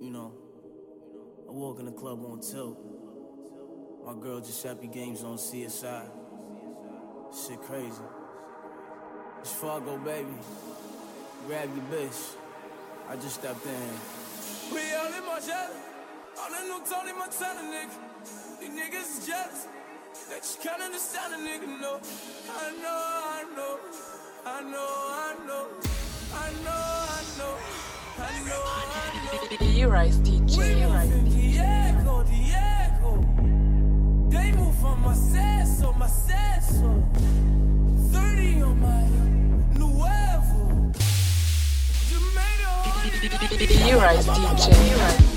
You know, I walk in the club on tilt. My girl Giuseppe Games on CSI. Shit crazy. It's Fargo, baby. Grab your bitch. I just stepped in. We all in Margiela. All the new Tony Montana nigga. These niggas is jealous. They just can't understand a nigga, no. I know, I know. I know, I know. E-Rise DJ. Moving Diego, Diego. They move my my seso. 30 on my nuevo. You made hard. E-Rise DJ.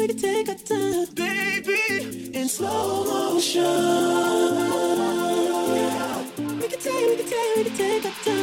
we take our time, baby, in slow motion. We can take, we can take, we can take our time.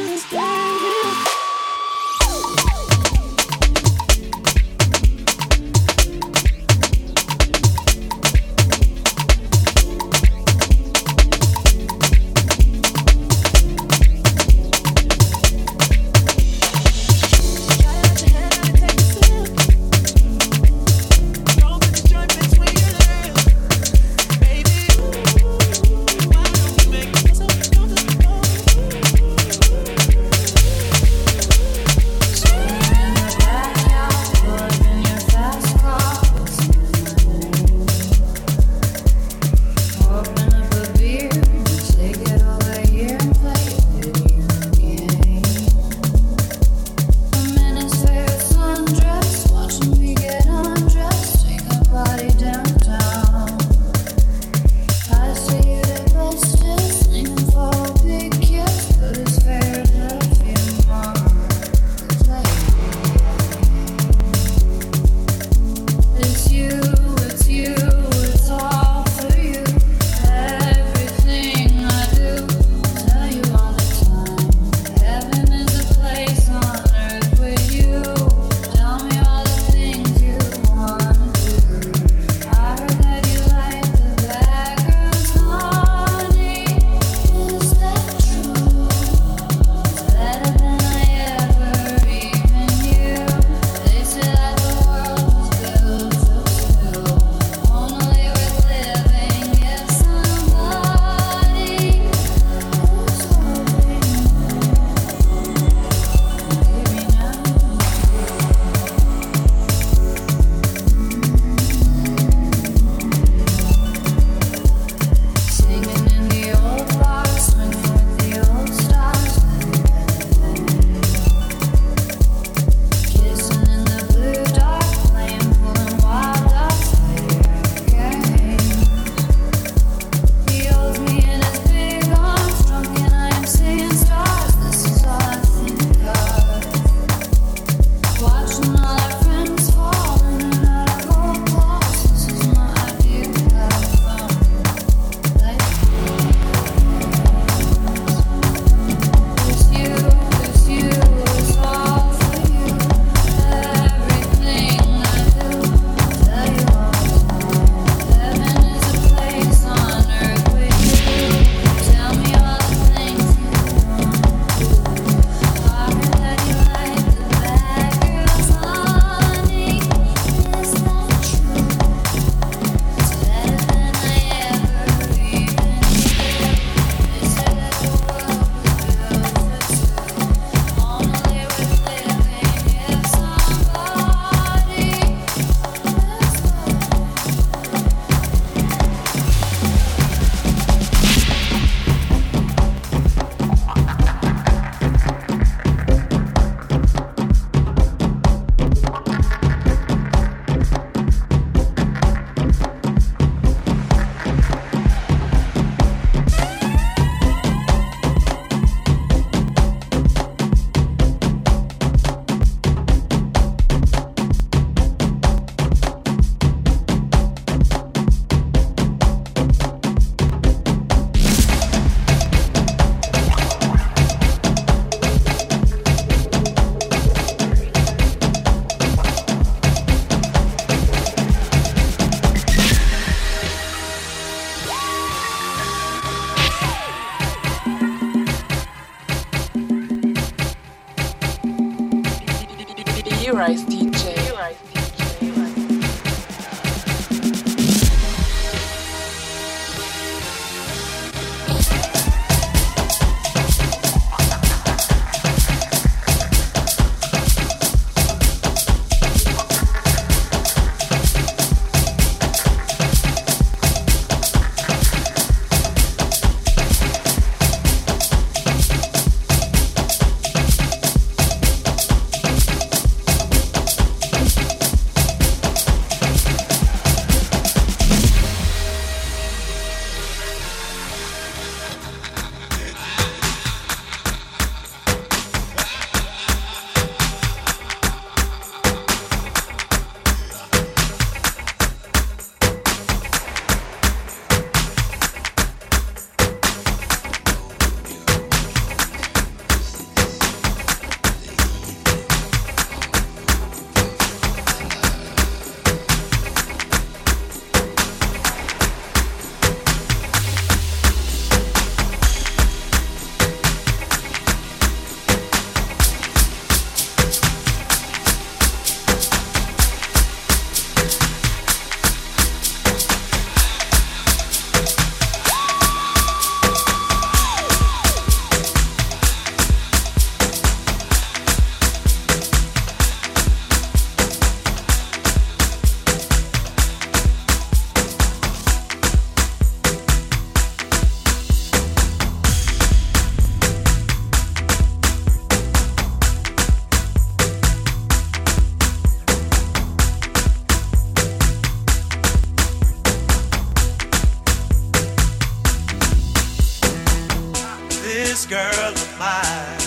Girl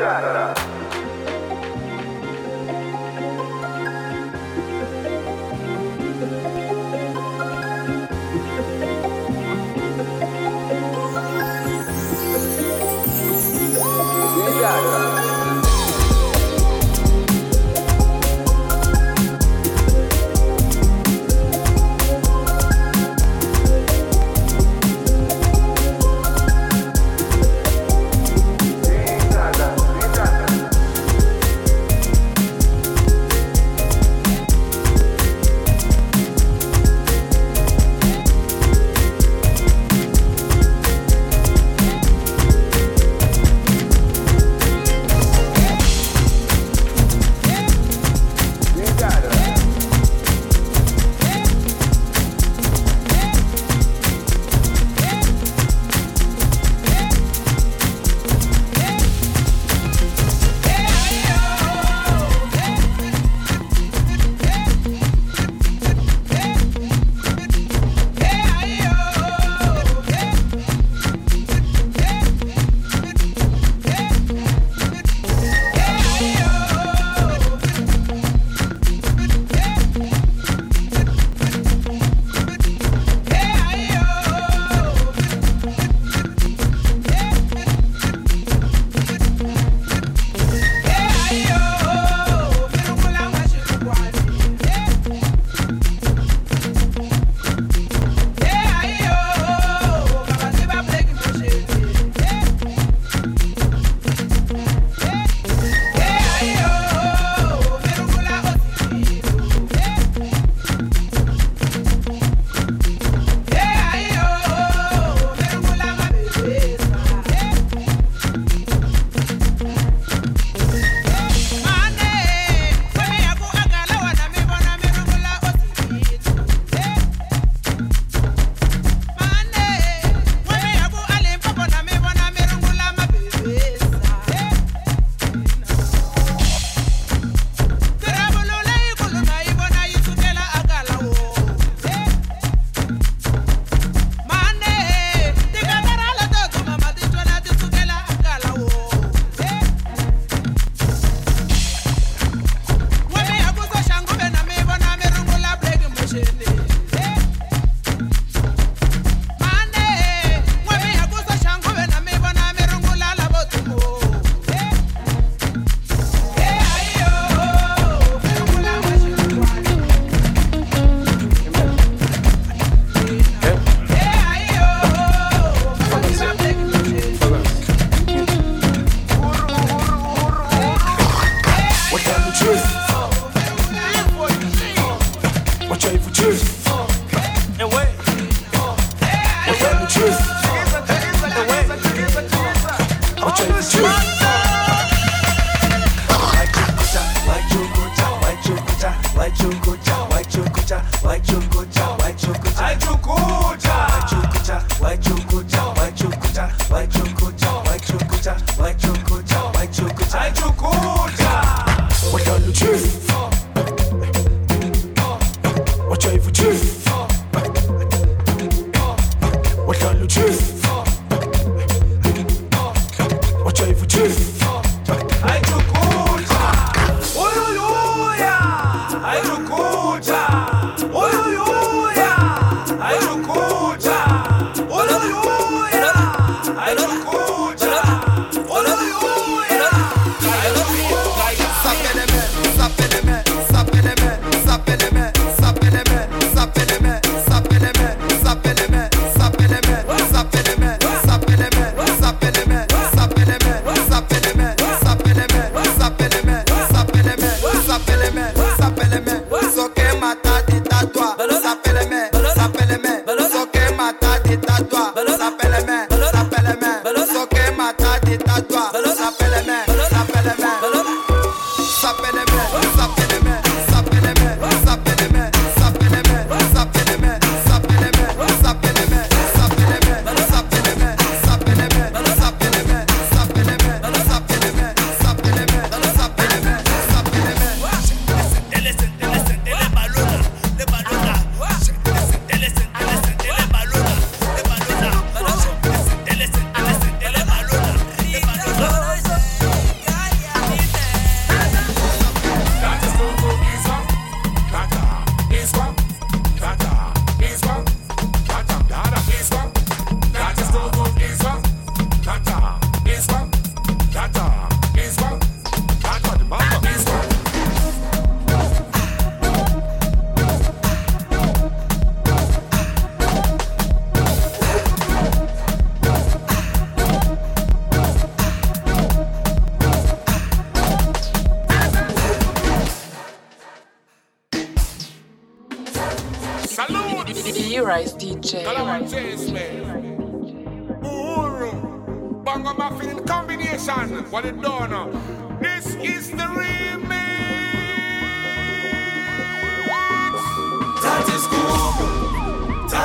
Sapeleme, Ahorita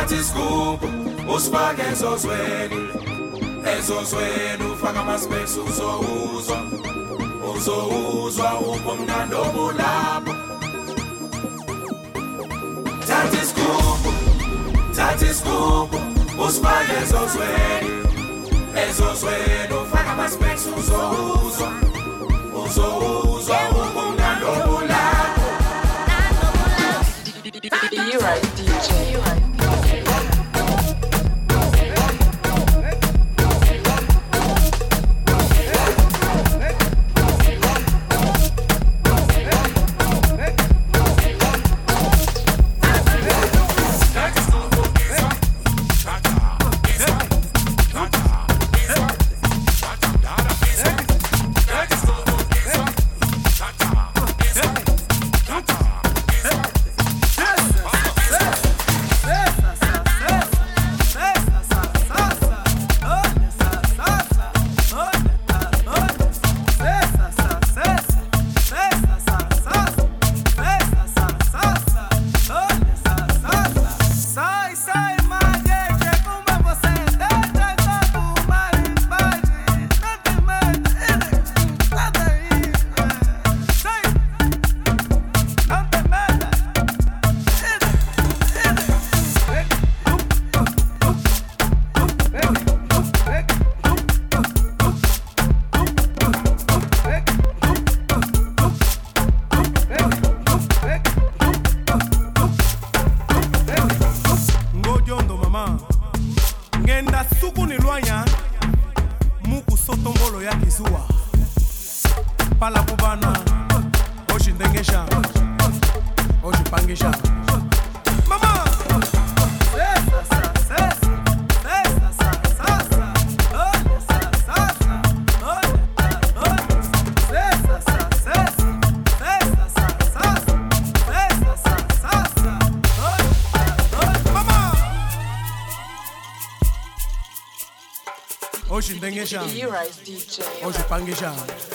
tati scoop, usifake ezozweni. Ezozweni ufaka amaspecs uzouzwa uzouzwa ubumnandi obulapho. Tati scoop, tati scoop, usifake ezozweni. Ezozweni ufaka amaspecs uzouzwa uzouzwa ubumnandi obulapho. E-Rise DJ. Oxindengexa E-Rise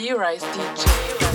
E-Rise DJ.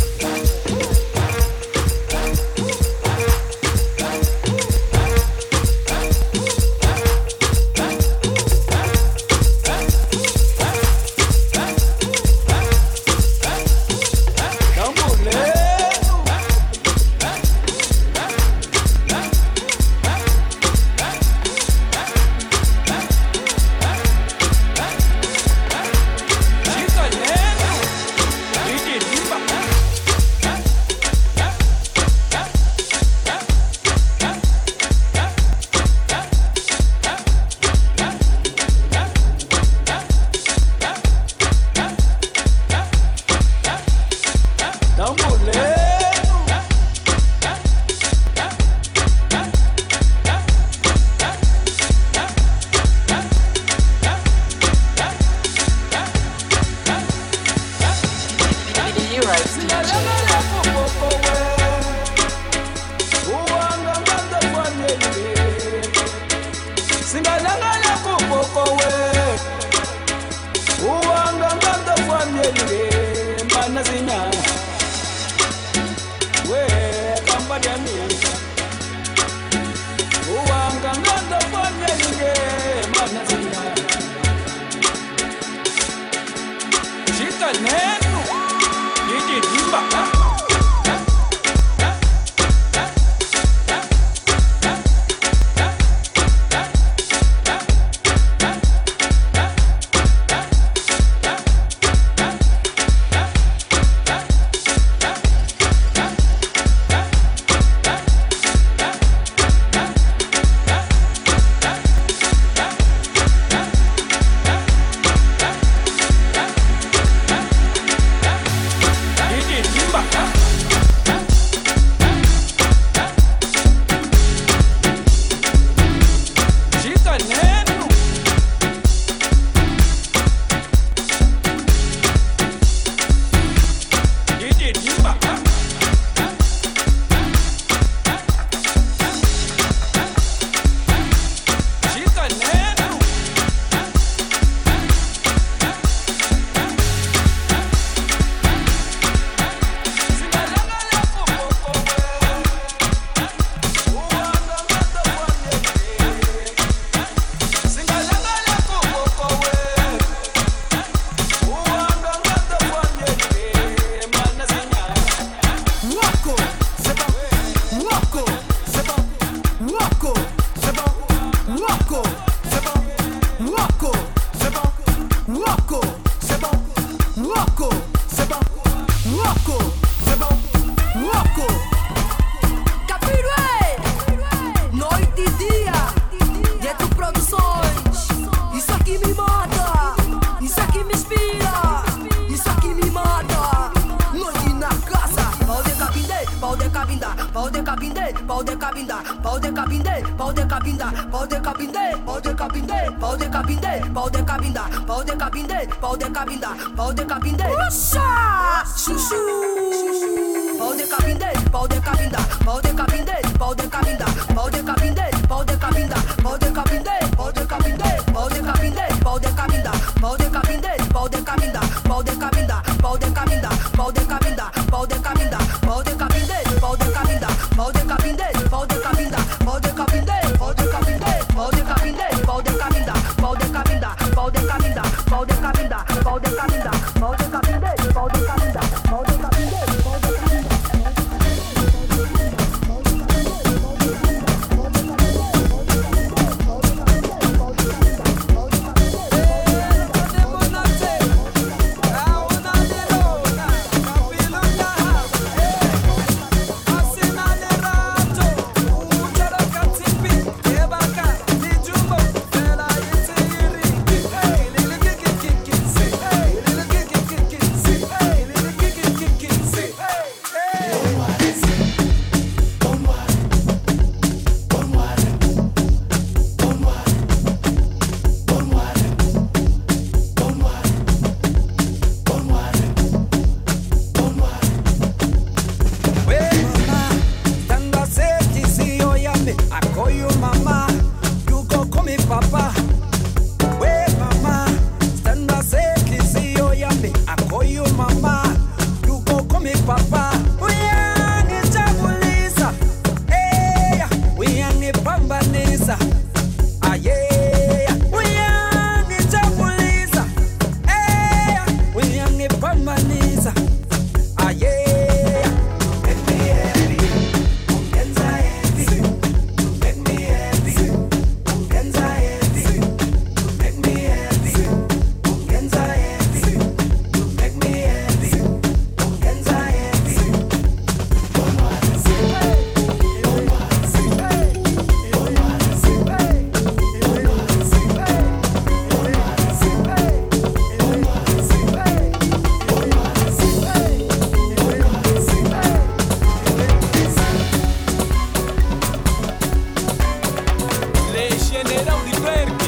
É de diferente.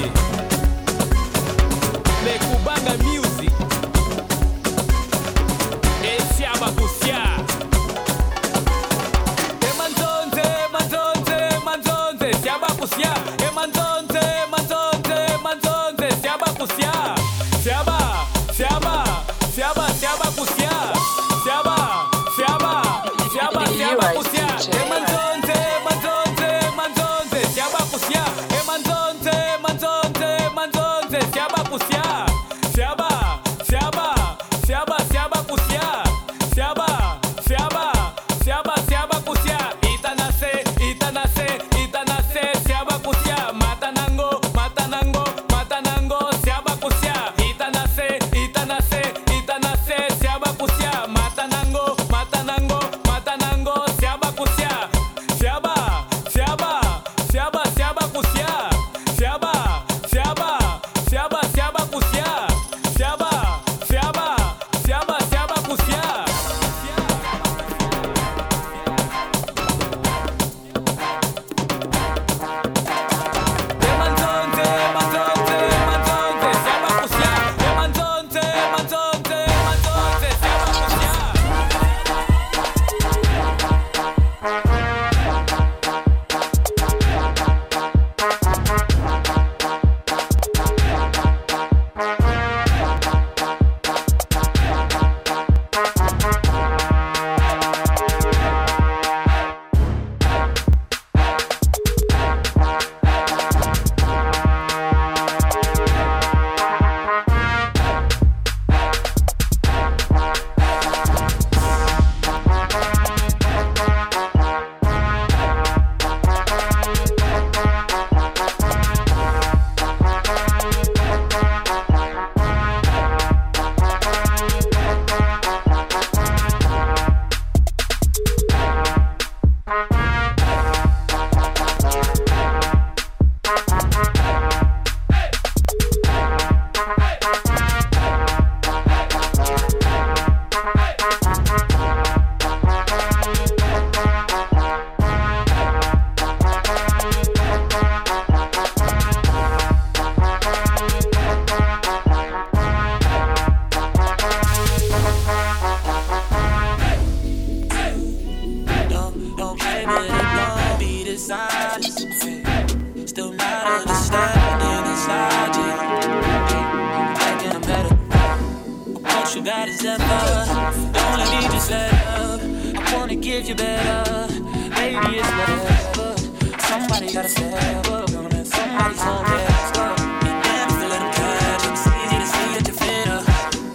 Fitter.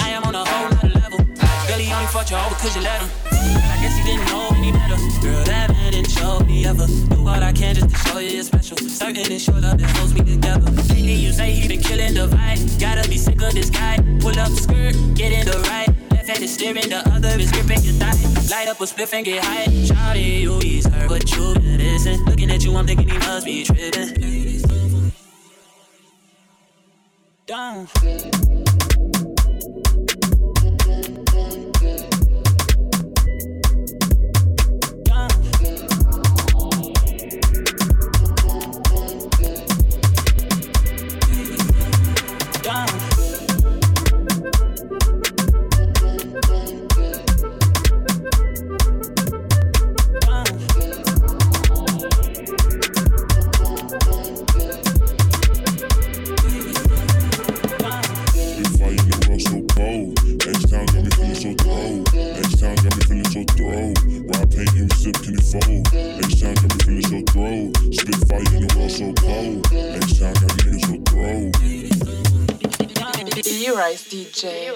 I am on nother level. Girl, only fucked you over you let him. I guess he didn't know any better. Girl, that didn't show me ever. Do all I can just to show you you're special. Certain it's short up that holds me together. Lately you say he been killing the vibe. Gotta be sick of this guy. Pull up skirt, get in the right. Hand is steering, the other is gripping your thigh. Light up a spliff and get high. Shawty, you hurt, but you listen. Looking at you, I'm thinking he must be tripping. Down. E-Rise DJ.